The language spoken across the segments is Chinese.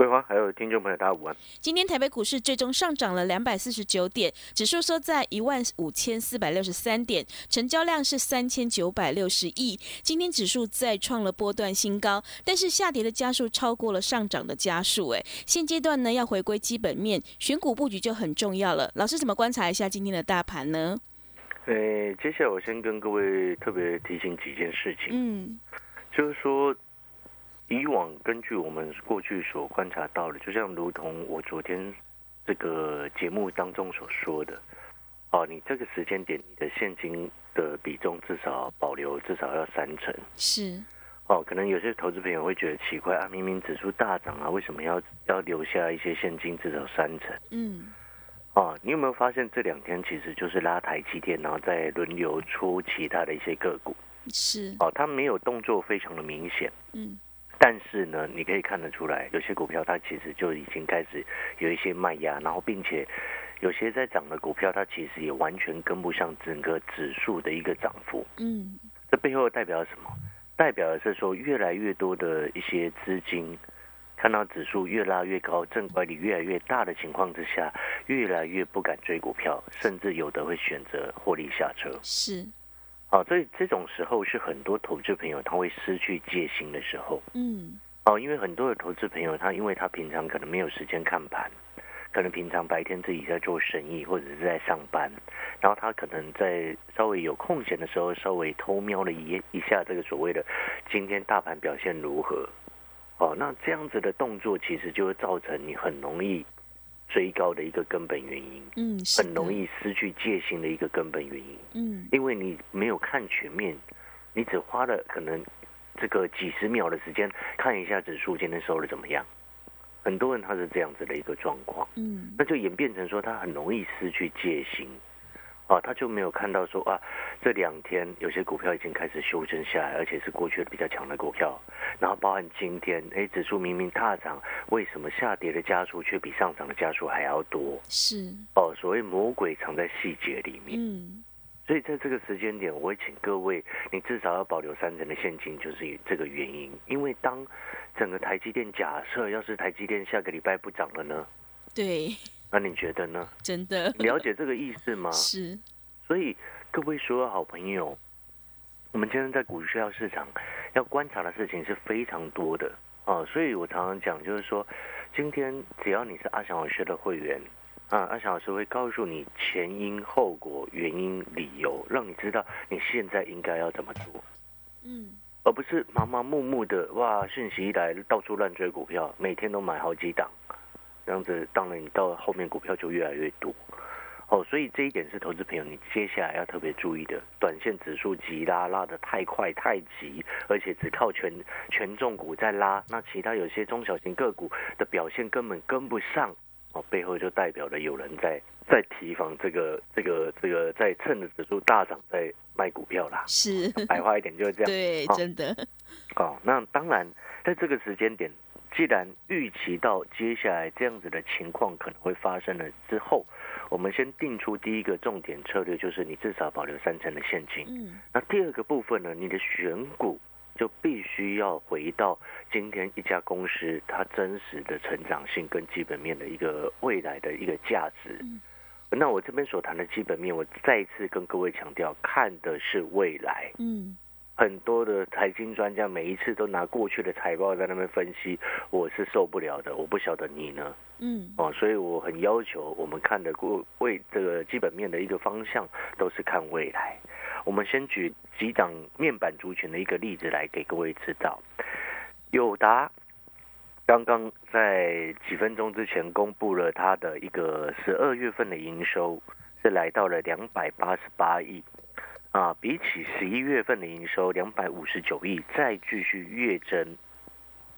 桂花还有听众朋友，大家午安。今天台北股市最终上涨了两百四十九点，指数收在一万五千四百六十三点，成交量是三千九百六十亿。今天指数再创了波段新高，但是下跌的加速超过了上涨的加速。哎，现阶段呢要回归基本面，选股布局就很重要了。老师怎么观察一下今天的大盘呢？呃，接下来我先跟各位特别提醒几件事情。嗯，就是说。以往根据我们过去所观察到的，就像如同我昨天这个节目当中所说的，哦，你这个时间点你的现金的比重至少保留至少要三成。是。哦，可能有些投资朋友会觉得奇怪啊，明明指数大涨啊，为什么要要留下一些现金至少三成？嗯。哦，你有没有发现这两天其实就是拉台积电，然后再轮流出其他的一些个股？是。哦，它没有动作非常的明显。嗯。但是呢，你可以看得出来，有些股票它其实就已经开始有一些卖压，然后并且有些在涨的股票，它其实也完全跟不上整个指数的一个涨幅。嗯，这背后代表什么？代表的是说，越来越多的一些资金看到指数越拉越高，正管理越来越大的情况之下，越来越不敢追股票，甚至有的会选择获利下车。是。好，所以这种时候是很多投资朋友他会失去戒心的时候。嗯，哦，因为很多的投资朋友他因为他平常可能没有时间看盘，可能平常白天自己在做生意或者是在上班，然后他可能在稍微有空闲的时候稍微偷瞄了一一下这个所谓的今天大盘表现如何。哦，那这样子的动作其实就会造成你很容易。追高的一个根本原因，嗯，很容易失去戒心的一个根本原因，嗯，因为你没有看全面，你只花了可能这个几十秒的时间看一下指数今天收的怎么样，很多人他是这样子的一个状况，嗯，那就演变成说他很容易失去戒心。啊，他就没有看到说啊，这两天有些股票已经开始修正下来，而且是过去的比较强的股票。然后包含今天，哎，指数明明大涨，为什么下跌的加速却比上涨的加速还要多？是哦，所谓魔鬼藏在细节里面。嗯，所以在这个时间点，我会请各位，你至少要保留三成的现金，就是这个原因。因为当整个台积电假设要是台积电下个礼拜不涨了呢？对。那你觉得呢？真的了解这个意思吗？是，所以各位所有好朋友，我们今天在股票市场要观察的事情是非常多的啊。所以我常常讲，就是说，今天只要你是阿翔老师的会员啊，阿翔老师会告诉你前因后果、原因、理由，让你知道你现在应该要怎么做。嗯，而不是盲盲目目的哇，讯息一来到处乱追股票，每天都买好几档。这样子，当然你到后面股票就越来越多，哦，所以这一点是投资朋友你接下来要特别注意的。短线指数急拉拉的太快太急，而且只靠权权重股在拉，那其他有些中小型个股的表现根本跟不上，哦，背后就代表了有人在在提防这个这个这个在趁着指数大涨在卖股票啦。是，白话一点就是这样。对，真的。哦，那当然在这个时间点。既然预期到接下来这样子的情况可能会发生了之后，我们先定出第一个重点策略，就是你至少保留三成的现金。嗯，那第二个部分呢，你的选股就必须要回到今天一家公司它真实的成长性跟基本面的一个未来的一个价值。嗯，那我这边所谈的基本面，我再一次跟各位强调，看的是未来。嗯。很多的财经专家每一次都拿过去的财报在那边分析，我是受不了的。我不晓得你呢？嗯，哦，所以我很要求我们看的过为这个基本面的一个方向都是看未来。我们先举几档面板族群的一个例子来给各位知道。友达刚刚在几分钟之前公布了它的一个十二月份的营收是来到了两百八十八亿。啊，比起十一月份的营收两百五十九亿，再继续月增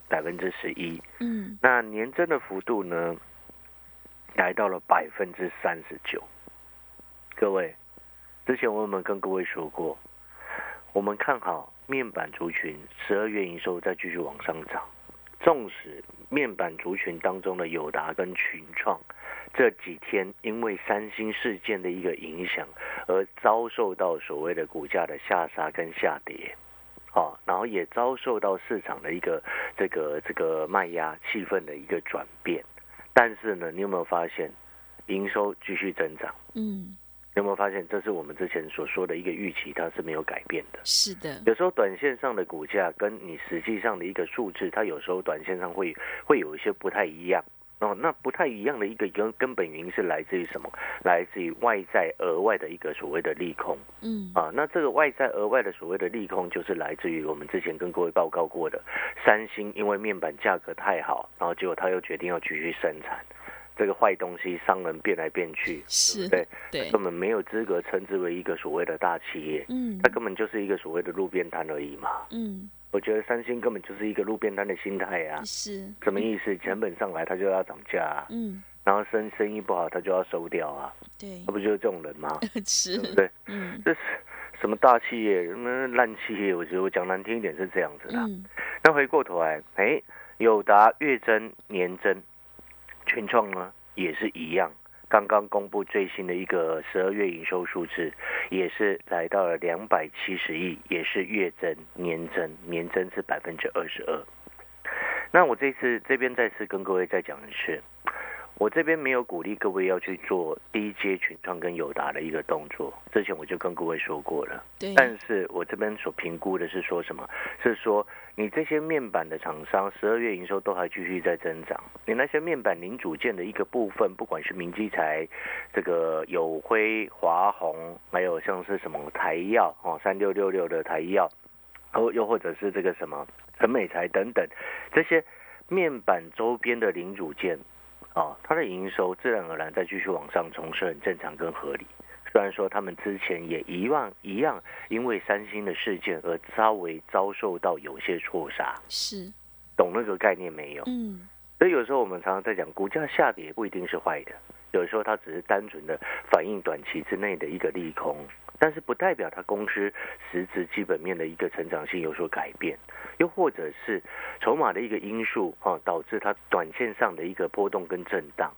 百分之十一。嗯，那年增的幅度呢，来到了百分之三十九。各位，之前我们跟各位说过，我们看好面板族群十二月营收再继续往上涨。纵使面板族群当中的友达跟群创这几天因为三星事件的一个影响而遭受到所谓的股价的下杀跟下跌，好，然后也遭受到市场的一个这个这个卖压气氛的一个转变，但是呢，你有没有发现营收继续增长？嗯。有没有发现，这是我们之前所说的一个预期，它是没有改变的。是的，有时候短线上的股价跟你实际上的一个数字，它有时候短线上会会有一些不太一样哦。那不太一样的一个根根本原因是来自于什么？来自于外在额外的一个所谓的利空。嗯啊，那这个外在额外的所谓的利空，就是来自于我们之前跟各位报告过的，三星因为面板价格太好，然后结果他又决定要继续生产。这个坏东西，商人变来变去，是对，对，根本没有资格称之为一个所谓的大企业，嗯，它根本就是一个所谓的路边摊而已嘛，嗯，我觉得三星根本就是一个路边摊的心态啊，是，什么意思？成本上来，它就要涨价，嗯，然后生生意不好，它就要收掉啊，对，那不就是这种人吗？是，对，嗯，这是什么大企业？什么烂企业？我觉得我讲难听一点是这样子的。那回过头来，哎，友达月增年增。群创呢也是一样，刚刚公布最新的一个十二月营收数字，也是来到了两百七十亿，也是月增年增，年增是百分之二十二。那我这次这边再次跟各位再讲一次。我这边没有鼓励各位要去做低阶群创跟友达的一个动作，之前我就跟各位说过了。对。但是我这边所评估的是说什么？是说你这些面板的厂商十二月营收都还继续在增长，你那些面板零组件的一个部分，不管是明基材、这个友辉、华虹，还有像是什么台药哦，三六六六的台药，或又或者是这个什么陈美材等等，这些面板周边的零组件。哦，它的营收自然而然再继续往上冲是很正常跟合理。虽然说他们之前也一样一样，因为三星的事件而稍微遭受到有些错杀，是懂那个概念没有？嗯，所以有时候我们常常在讲，股价下跌不一定是坏的，有时候它只是单纯的反映短期之内的一个利空。但是不代表它公司实质基本面的一个成长性有所改变，又或者是筹码的一个因素啊，导致它短线上的一个波动跟震荡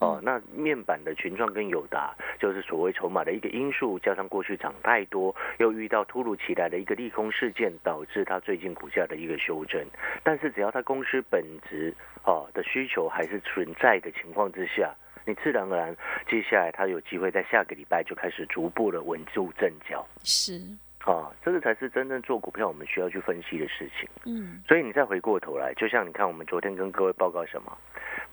哦。那面板的群创跟友达，就是所谓筹码的一个因素，加上过去涨太多，又遇到突如其来的一个利空事件，导致它最近股价的一个修正。但是只要它公司本质哦的需求还是存在的情况之下。你自然而然，接下来他有机会在下个礼拜就开始逐步的稳住阵脚。是啊，这个才是真正做股票我们需要去分析的事情。嗯，所以你再回过头来，就像你看，我们昨天跟各位报告什么？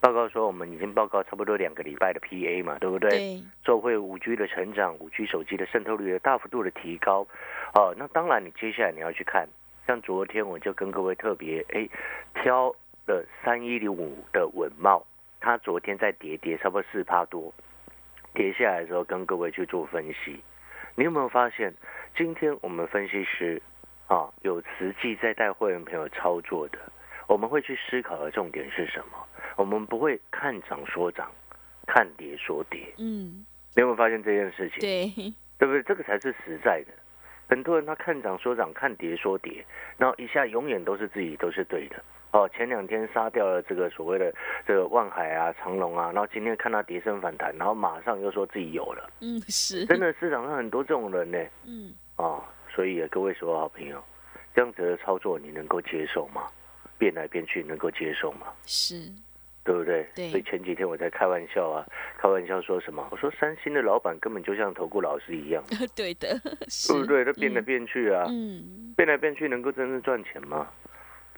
报告说我们已经报告差不多两个礼拜的 PA 嘛，对不对？对。做会五 G 的成长，五 G 手机的渗透率的大幅度的提高。哦，那当然，你接下来你要去看，像昨天我就跟各位特别哎挑了三一零五的稳茂。它昨天在跌跌，差不多四趴多，跌下来的时候跟各位去做分析，你有没有发现，今天我们分析师啊有实际在带会员朋友操作的，我们会去思考的重点是什么？我们不会看涨说涨，看跌说跌。嗯，你有没有发现这件事情？对，对不对？这个才是实在的。很多人他看涨说涨，看跌说跌，然后一下永远都是自己都是对的。哦，前两天杀掉了这个所谓的这个万海啊、长隆啊，然后今天看它跌升反弹，然后马上又说自己有了。嗯，是，真的市场上很多这种人呢。嗯，啊，所以各位所有好朋友，这样子的操作你能够接受吗？变来变去能够接受吗？是，对不对？对。所以前几天我在开玩笑啊，开玩笑说什么？我说三星的老板根本就像投顾老师一样。对的，对不对？他变来变去啊，嗯，变来变去能够真正赚钱吗？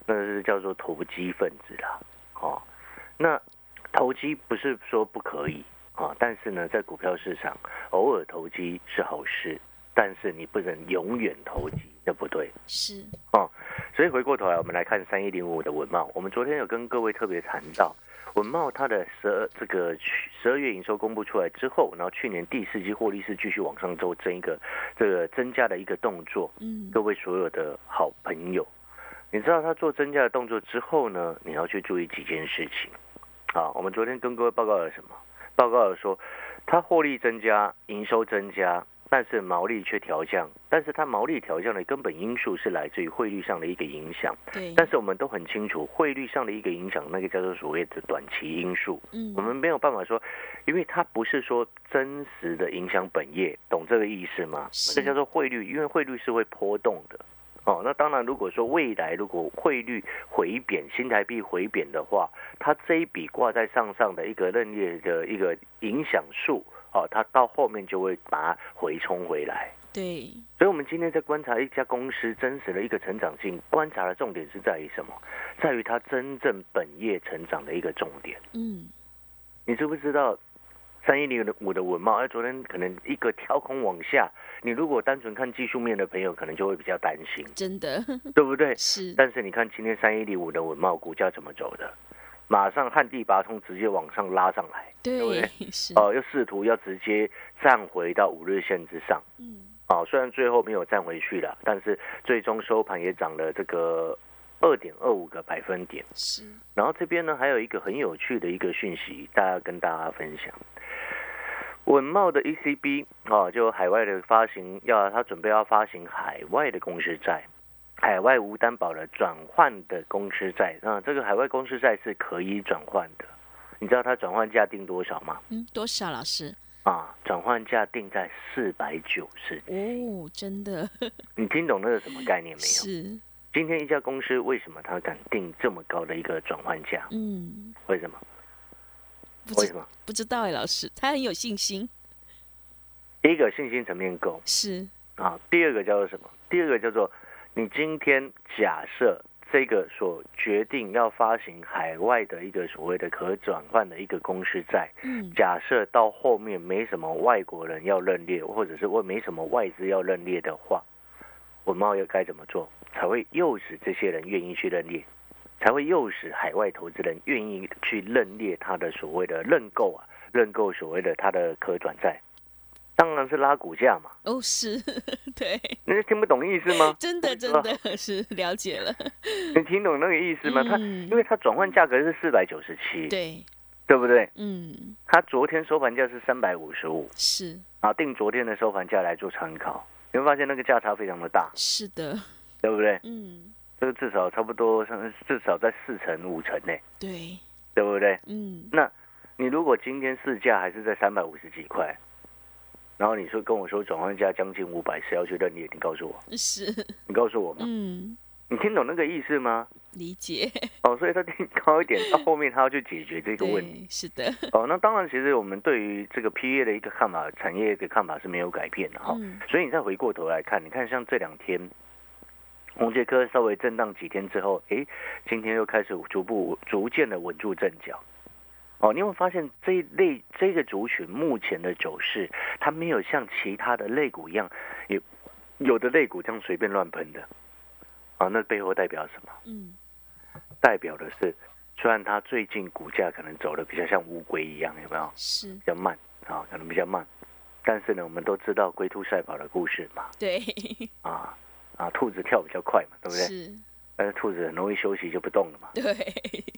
那是叫做投机分子啦，哦，那投机不是说不可以啊，但是呢，在股票市场偶尔投机是好事，但是你不能永远投机，对不对？是哦，所以回过头来，我们来看三一零五的文茂。我们昨天有跟各位特别谈到，文茂它的十二这个十二月营收公布出来之后，然后去年第四季获利是继续往上走，增一个这个增加的一个动作。嗯，各位所有的好朋友，你知道他做增加的动作之后呢，你要去注意几件事情。好，我们昨天跟各位报告了什么？报告了说，它获利增加，营收增加。但是毛利却调降，但是它毛利调降的根本因素是来自于汇率上的一个影响。对，但是我们都很清楚，汇率上的一个影响，那个叫做所谓的短期因素。嗯，我们没有办法说，因为它不是说真实的影响本业，懂这个意思吗？这叫做汇率，因为汇率是会波动的。哦，那当然，如果说未来如果汇率回贬，新台币回贬的话，它这一笔挂在上上的一个认列的一个影响数。哦，它到后面就会把它回冲回来。对，所以，我们今天在观察一家公司真实的一个成长性，观察的重点是在于什么？在于它真正本业成长的一个重点。嗯，你知不知道三一零五的文茂？哎，昨天可能一个跳空往下，你如果单纯看技术面的朋友，可能就会比较担心。真的，对不对？是。但是你看今天三一零五的文茂股价怎么走的？马上旱地拔葱，直接往上拉上来，对不对？哦，又试图要直接站回到五日线之上。嗯，哦，虽然最后没有站回去了，但是最终收盘也涨了这个二点二五个百分点。是。然后这边呢，还有一个很有趣的一个讯息，大家跟大家分享。稳茂的 ECB 哦，就海外的发行，要他准备要发行海外的公司债。海外无担保的转换的公司债啊，这个海外公司债是可以转换的。你知道它转换价定多少吗？嗯，多少老师？啊，转换价定在四百九十。哦，真的？你听懂那个什么概念没有？是。今天一家公司为什么它敢定这么高的一个转换价？嗯，为什么？为什么？不知道哎，老师，他很有信心。第一个信心层面够。是。啊，第二个叫做什么？第二个叫做。你今天假设这个所决定要发行海外的一个所谓的可转换的一个公司债，嗯，假设到后面没什么外国人要认列，或者是我没什么外资要认列的话，我们要该怎么做才会诱使这些人愿意去认列，才会诱使海外投资人愿意去认列他的所谓的认购啊，认购所谓的他的可转债。当然是拉股价嘛。哦，是，对。你是听不懂意思吗？真的，真的 是了解了。你听懂那个意思吗？它，因为它转换价格是四百九十七，对，对不对？嗯。它昨天收盘价是三百五十五，是。啊，定昨天的收盘价来做参考，你会发现那个价差非常的大。是的，对不对？嗯。这个至少差不多，至少在四成五成呢。对。对不对？嗯。那你如果今天市价还是在三百五十几块？然后你说跟我说转换价将近五百，谁要去认列？你告诉我，是你告诉我嘛？嗯，你听懂那个意思吗？理解。哦，所以他定高一点，到后面他要去解决这个问题。是的。哦，那当然，其实我们对于这个 P A 的一个看法，产业的看法是没有改变的哈。所以你再回过头来看，你看像这两天，红杰科稍微震荡几天之后，哎，今天又开始逐步逐渐的稳住阵脚。哦，你会发现这一类这个族群目前的走势，它没有像其他的类股一样，有有的类股这样随便乱喷的，啊，那背后代表什么？嗯，代表的是，虽然它最近股价可能走的比较像乌龟一样，有没有？是，比较慢啊，可能比较慢，但是呢，我们都知道龟兔赛跑的故事嘛。对。啊啊，兔子跳比较快嘛，对不对？是。但是兔子很容易休息就不动了嘛？对，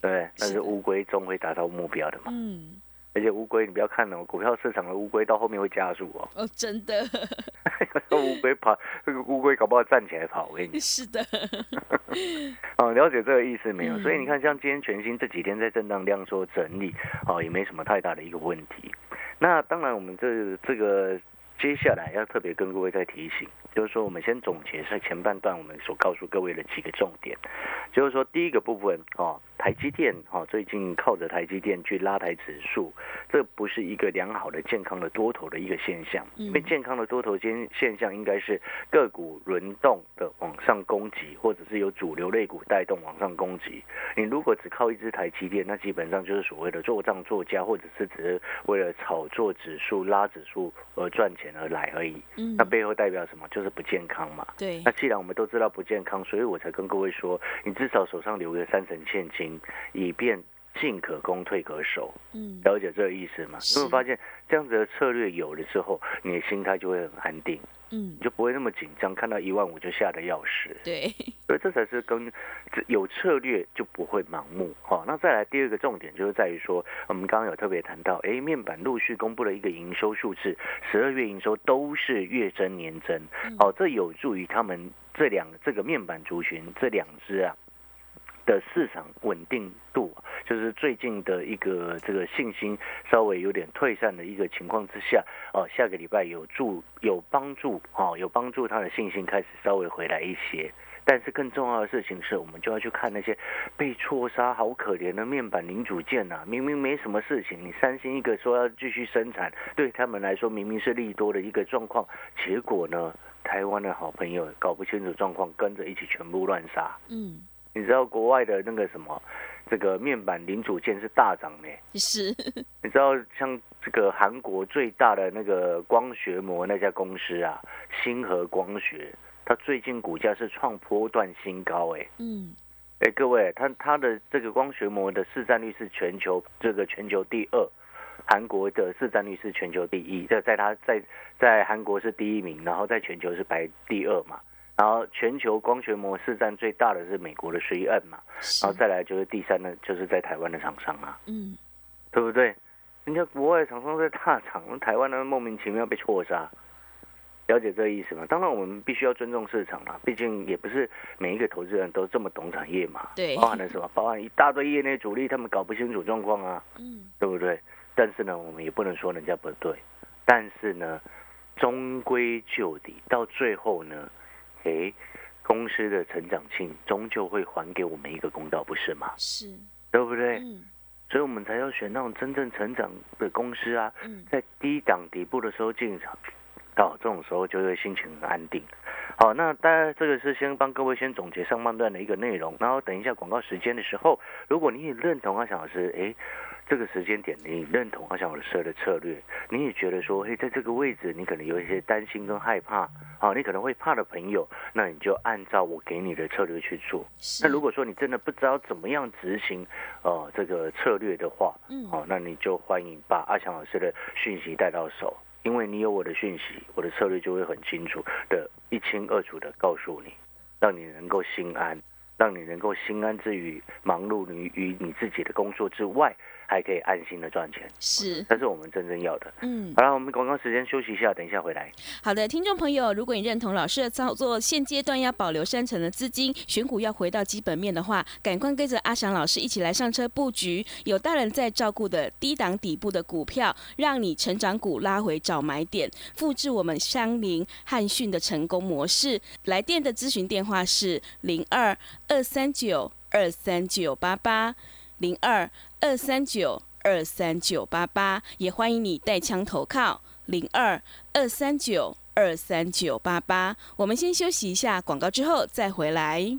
对，但是乌龟终会达到目标的嘛。嗯，而且乌龟你不要看哦，股票市场的乌龟到后面会加速哦。哦，真的。乌龟跑，这个乌龟搞不好站起来跑，我跟你讲。是的。哦，了解这个意思没有？所以你看，像今天全新这几天在震荡量缩整理，哦，也没什么太大的一个问题。那当然，我们这这个接下来要特别跟各位再提醒。就是说，我们先总结在前半段我们所告诉各位的几个重点，就是说，第一个部分哦，台积电哦，最近靠着台积电去拉抬指数，这不是一个良好的健康的多头的一个现象，因为健康的多头现现象应该是个股轮动的往上攻击，或者是由主流类股带动往上攻击。你如果只靠一只台积电，那基本上就是所谓的做账做家，或者是只是为了炒作指数拉指数而赚钱，钱而来而已。嗯，那背后代表什么？就是不健康嘛。对。那既然我们都知道不健康，所以我才跟各位说，你至少手上留个三成现金，以便进可攻，退可守。嗯，了解这个意思吗？你会发现这样子的策略有了之后，你的心态就会很安定。嗯，你就不会那么紧张，看到一万五就吓得要死。对，所以这才是跟有策略就不会盲目。好，那再来第二个重点就是在于说，我们刚刚有特别谈到，哎，面板陆续公布了一个营收数字，十二月营收都是月增年增。好，这有助于他们这两这个面板族群这两只啊。的市场稳定度，就是最近的一个这个信心稍微有点退散的一个情况之下，哦，下个礼拜有助有帮助，哦，有帮助他的信心开始稍微回来一些。但是更重要的事情是，我们就要去看那些被错杀、好可怜的面板零组件呐，明明没什么事情，你三星一个说要继续生产，对他们来说明明是利多的一个状况，结果呢，台湾的好朋友搞不清楚状况，跟着一起全部乱杀，嗯。你知道国外的那个什么，这个面板零组件是大涨呢？是。你知道像这个韩国最大的那个光学膜那家公司啊，星河光学，它最近股价是创波段新高哎。嗯。哎，各位，它它的这个光学膜的市占率是全球这个全球第二，韩国的市占率是全球第一，在在它在在韩国是第一名，然后在全球是排第二嘛。然后全球光学模式占最大的是美国的 3M 嘛，然后再来就是第三呢，就是在台湾的厂商啊，嗯，对不对？人家国外厂商在大厂，台湾呢莫名其妙被错杀，了解这个意思吗？当然我们必须要尊重市场了，毕竟也不是每一个投资人都这么懂产业嘛，对，包含了什么？包含一大堆业内主力，他们搞不清楚状况啊，嗯，对不对？但是呢，我们也不能说人家不对，但是呢，终归就底，到最后呢。哎，公司的成长性终究会还给我们一个公道，不是吗？是，对不对？嗯，所以我们才要选那种真正成长的公司啊。嗯，在低档底部的时候进场，到这种时候就会心情很安定。好，那大家这个是先帮各位先总结上半段的一个内容，然后等一下广告时间的时候，如果你也认同阿翔老师，哎。这个时间点，你认同阿翔老师的策略，你也觉得说，嘿，在这个位置，你可能有一些担心跟害怕，好，你可能会怕的朋友，那你就按照我给你的策略去做。那如果说你真的不知道怎么样执行，呃，这个策略的话，嗯，好，那你就欢迎把阿翔老师的讯息带到手，因为你有我的讯息，我的策略就会很清楚的一清二楚的告诉你，让你能够心安，让你能够心安之余，忙碌于于你自己的工作之外。还可以安心的赚钱，是，这是我们真正要的。嗯，好了，我们广告时间休息一下，等一下回来。好的，听众朋友，如果你认同老师的操作，现阶段要保留三成的资金，选股要回到基本面的话，赶快跟着阿翔老师一起来上车布局，有大人在照顾的低档底部的股票，让你成长股拉回找买点，复制我们香菱汉讯的成功模式。来电的咨询电话是零二二三九二三九八八零二。二三九二三九八八，也欢迎你带枪投靠零二二三九二三九八八。我们先休息一下广告，之后再回来。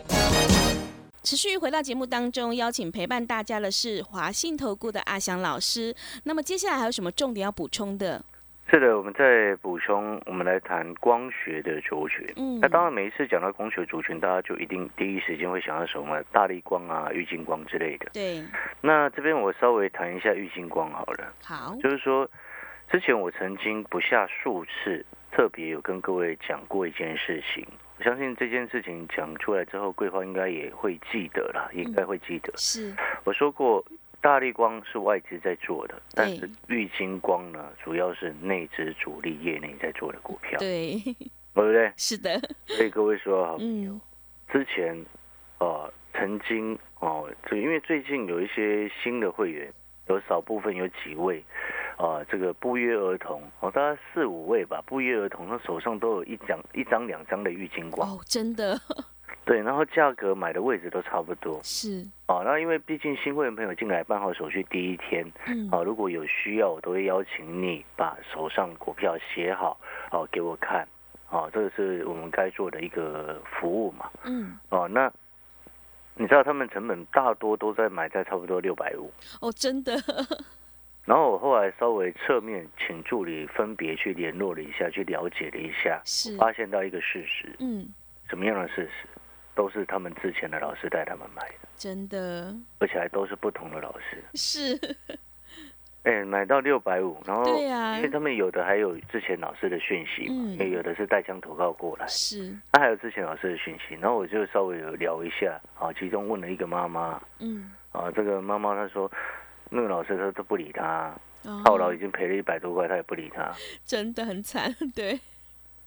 持续回到节目当中，邀请陪伴大家的是华信投顾的阿翔老师。那么接下来还有什么重点要补充的？是的，我们再补充，我们来谈光学的族群。嗯，那当然每一次讲到光学族群，大家就一定第一时间会想到什么大力光啊、玉金光之类的。对。那这边我稍微谈一下玉金光好了。好。就是说，之前我曾经不下数次，特别有跟各位讲过一件事情。我相信这件事情讲出来之后，桂花应该也会记得啦，应该会记得。是。我说过。大力光是外资在做的，但是玉金光呢，主要是内资主力业内在做的股票，对，对不对？是的。所以各位说好朋友，之前呃曾经哦，就因为最近有一些新的会员，有少部分有几位啊，这个不约而同，哦，大概四五位吧，不约而同，他手上都有一张、一张、两张的郁金光。哦，真的。对，然后价格买的位置都差不多。是。哦，那因为毕竟新会员朋友进来办好手续第一天，嗯，啊，如果有需要，我都会邀请你把手上股票写好，哦，给我看。哦，这个是我们该做的一个服务嘛。嗯。哦，那。你知道他们成本大多都在买在差不多六百五哦，真的。然后我后来稍微侧面请助理分别去联络了一下，去了解了一下，是。发现到一个事实，嗯，什么样的事实？都是他们之前的老师带他们买的，真的，而且还都是不同的老师，是。哎，买到六百五，然后对呀，因为他们有的还有之前老师的讯息嘛，因为有的是带枪投靠过来，是，那还有之前老师的讯息，然后我就稍微有聊一下，啊，其中问了一个妈妈，嗯，啊，这个妈妈她说，那个老师他都不理他，套牢已经赔了一百多块，他也不理他，真的很惨，对，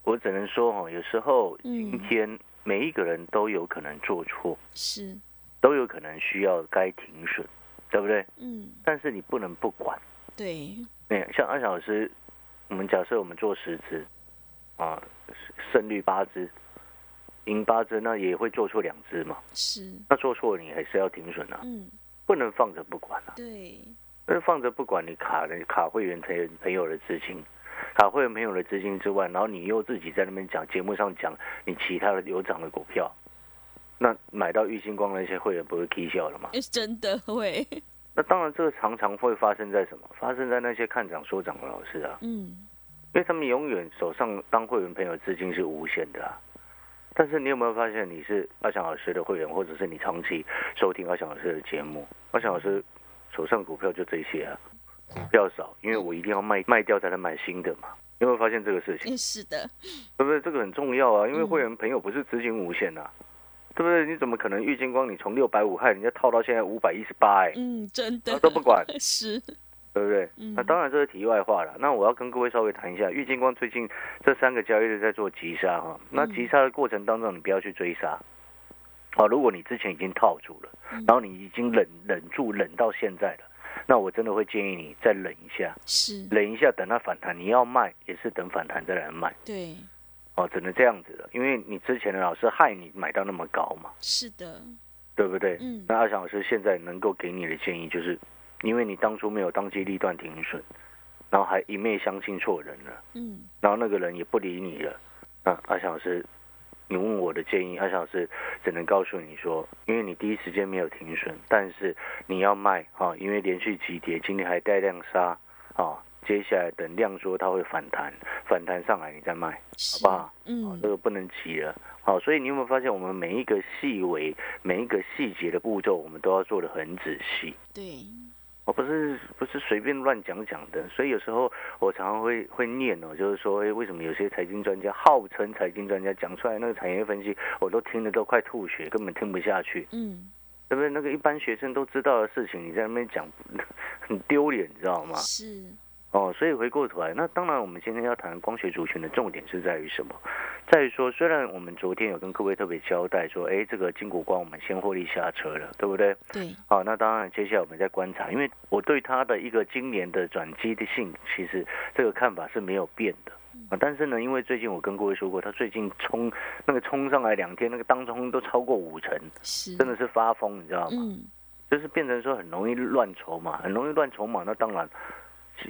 我只能说哈，有时候今天每一个人都有可能做错，是，都有可能需要该停损。对不对？嗯。但是你不能不管。对。那像安小老师，我们假设我们做十只，啊，胜率八只，赢八只，那也会做错两只嘛。是。那做错你还是要停损啊。嗯。不能放着不管啊。对。那放着不管，你卡了卡会员朋朋友的资金，卡会员朋友的资金之外，然后你又自己在那边讲节目上讲你其他的有涨的股票。那买到玉星光那些会员不会踢笑了吗？真的会。那当然，这个常常会发生在什么？发生在那些看涨说涨的老师啊。嗯。因为他们永远手上当会员朋友资金是无限的啊。但是你有没有发现，你是阿翔老师的会员，或者是你长期收听阿翔老师的节目，阿翔老师手上股票就这些啊，比较少，因为我一定要卖卖掉才能买新的嘛。有没有发现这个事情？是的。对不对？这个很重要啊，因为会员朋友不是资金无限的。对不对？你怎么可能郁金光？你从六百五害人家套到现在五百一十八？哎，嗯，真的都不管，是，对不对？那当然这是题外话了。那我要跟各位稍微谈一下，郁金光最近这三个交易日在做急杀哈。那急杀的过程当中，你不要去追杀。好，如果你之前已经套住了，然后你已经忍忍住忍到现在了，那我真的会建议你再忍一下，是忍一下，等它反弹。你要卖也是等反弹再来卖。对。哦，只能这样子了，因为你之前的老师害你买到那么高嘛，是的，对不对？嗯，那阿翔老师现在能够给你的建议就是，因为你当初没有当机立断停损，然后还一昧相信错人了，嗯，然后那个人也不理你了，那阿翔老师，你问我的建议，阿翔老师只能告诉你说，因为你第一时间没有停损，但是你要卖啊，因为连续急跌，今天还带量杀啊。接下来等量缩，它会反弹，反弹上来你再卖，好不好？嗯，这个不能急了。好，所以你有没有发现，我们每一个细微、每一个细节的步骤，我们都要做的很仔细。对，我不是不是随便乱讲讲的。所以有时候我常常会会念哦，就是说，哎，为什么有些财经专家号称财经专家讲出来那个产业分析，我都听得都快吐血，根本听不下去。嗯，对不对？那个一般学生都知道的事情，你在那边讲，很丢脸，你知道吗？是。哦，所以回过头来，那当然，我们今天要谈光学族群的重点是在于什么？在于说，虽然我们昨天有跟各位特别交代说，哎，这个金股光我们先获利下车了，对不对？对。好，那当然，接下来我们再观察，因为我对它的一个今年的转机的性，其实这个看法是没有变的啊。但是呢，因为最近我跟各位说过，它最近冲那个冲上来两天，那个当中都超过五成，是，真的是发疯，你知道吗？嗯。就是变成说很容易乱筹码，很容易乱筹码，那当然。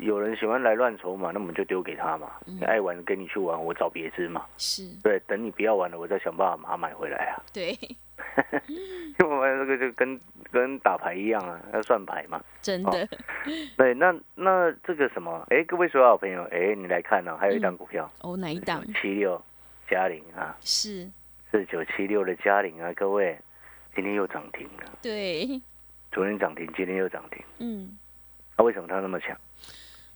有人喜欢来乱筹码，那我们就丢给他嘛。你爱玩跟你去玩，我找别支嘛。是对，等你不要玩了，我再想办法把它买回来啊。对，因为我们这个就跟跟打牌一样啊，要算牌嘛。真的。对，那那这个什么？哎，各位所有好朋友，哎，你来看呢，还有一档股票。哦，哪一档？七六嘉玲啊。是。四九七六的嘉玲啊，各位，今天又涨停了。对。昨天涨停，今天又涨停。嗯。那为什么它那么强？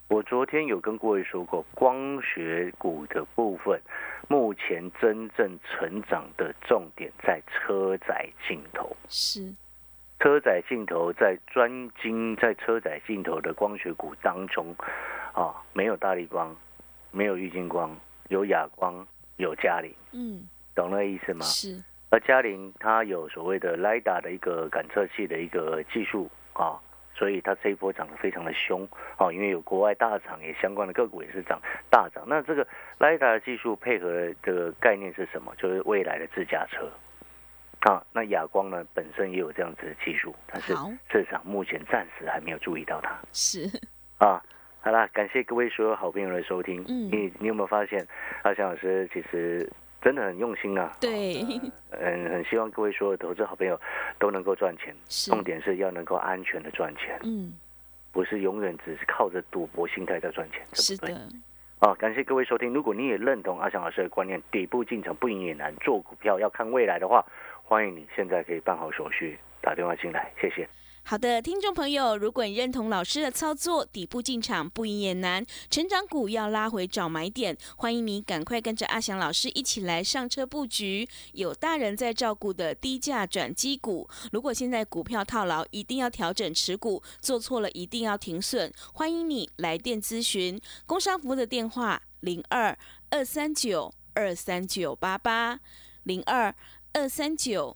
我昨天有跟各位说过，光学股的部分，目前真正成长的重点在车载镜头。是，车载镜头在专精在车载镜头的光学股当中，啊，没有大力光，没有玉金光，有哑光，有嘉陵。嗯，懂那意思吗？是。而嘉陵它有所谓的雷达的一个感测器的一个技术啊。所以它这一波涨得非常的凶哦，因为有国外大厂也相关的个股也是涨大涨。那这个雷达的技术配合的概念是什么？就是未来的自驾车啊。那亚光呢本身也有这样子的技术，但是市场目前暂时还没有注意到它。是啊，好啦，感谢各位所有好朋友的收听。嗯，你你有没有发现阿翔老师其实？真的很用心啊！对，嗯，很希望各位所有投资好朋友都能够赚钱，重点是要能够安全的赚钱，嗯，不是永远只是靠着赌博心态在赚钱，是的。啊，感谢各位收听。如果你也认同阿翔老师的观念，底部进场不赢也难，做股票要看未来的话，欢迎你现在可以办好手续，打电话进来，谢谢。好的，听众朋友，如果你认同老师的操作，底部进场不赢也难，成长股要拉回找买点，欢迎你赶快跟着阿翔老师一起来上车布局，有大人在照顾的低价转机股。如果现在股票套牢，一定要调整持股，做错了一定要停损。欢迎你来电咨询，工商服务的电话零二二三九二三九八八零二二三九。